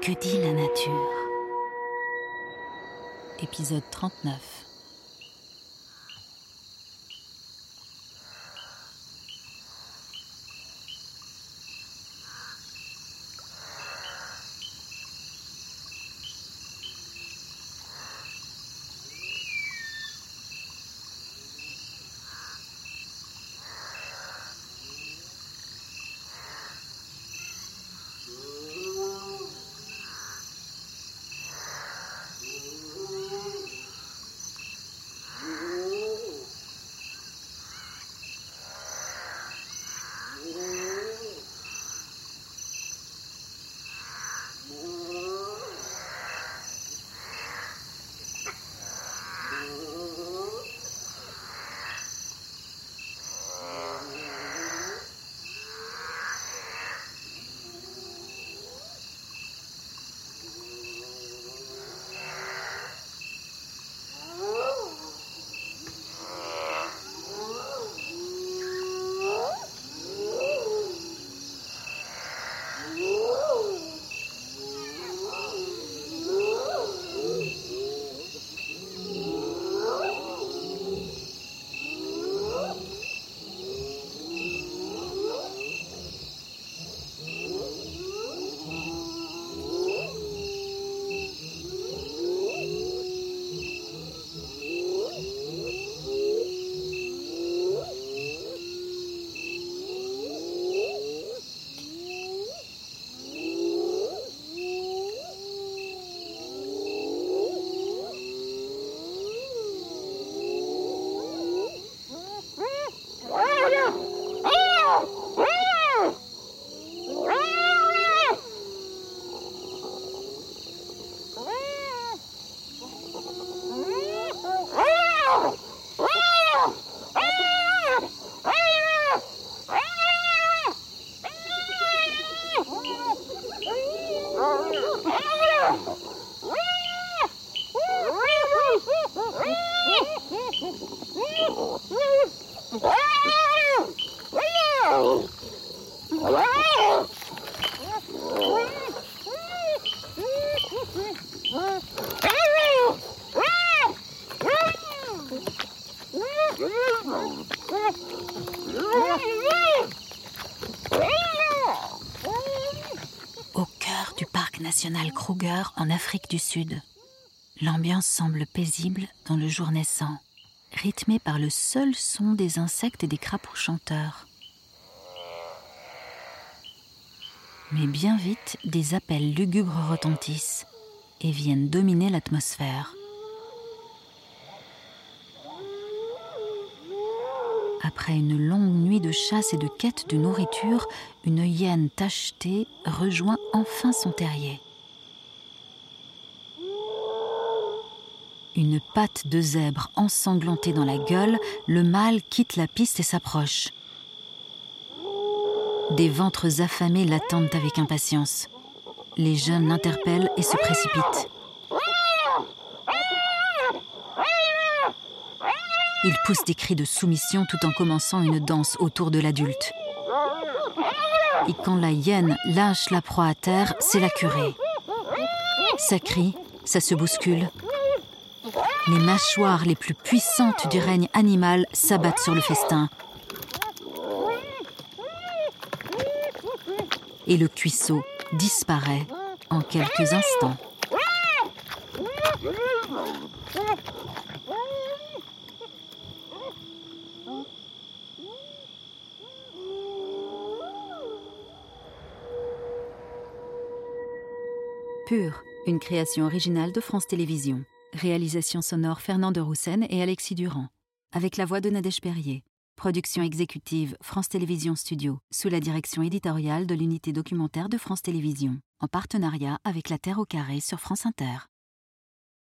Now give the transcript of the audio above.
que dit la nature. Épisode 39 Au cœur du parc national Kruger en Afrique du Sud, l'ambiance semble paisible dans le jour naissant, rythmée par le seul son des insectes et des crapauds chanteurs. Mais bien vite, des appels lugubres retentissent et viennent dominer l'atmosphère. Après une longue nuit de chasse et de quête de nourriture, une hyène tachetée rejoint enfin son terrier. Une patte de zèbre ensanglantée dans la gueule, le mâle quitte la piste et s'approche. Des ventres affamés l'attendent avec impatience. Les jeunes l'interpellent et se précipitent. Il pousse des cris de soumission tout en commençant une danse autour de l'adulte. Et quand la hyène lâche la proie à terre, c'est la curée. Ça crie, ça se bouscule. Les mâchoires les plus puissantes du règne animal s'abattent sur le festin. Et le cuisseau disparaît en quelques instants. Pur, une création originale de France Télévisions. Réalisation sonore Fernand de Roussen et Alexis Durand. Avec la voix de Nadège Perrier. Production exécutive France Télévisions Studio, sous la direction éditoriale de l'unité documentaire de France Télévisions, en partenariat avec La Terre au Carré sur France Inter.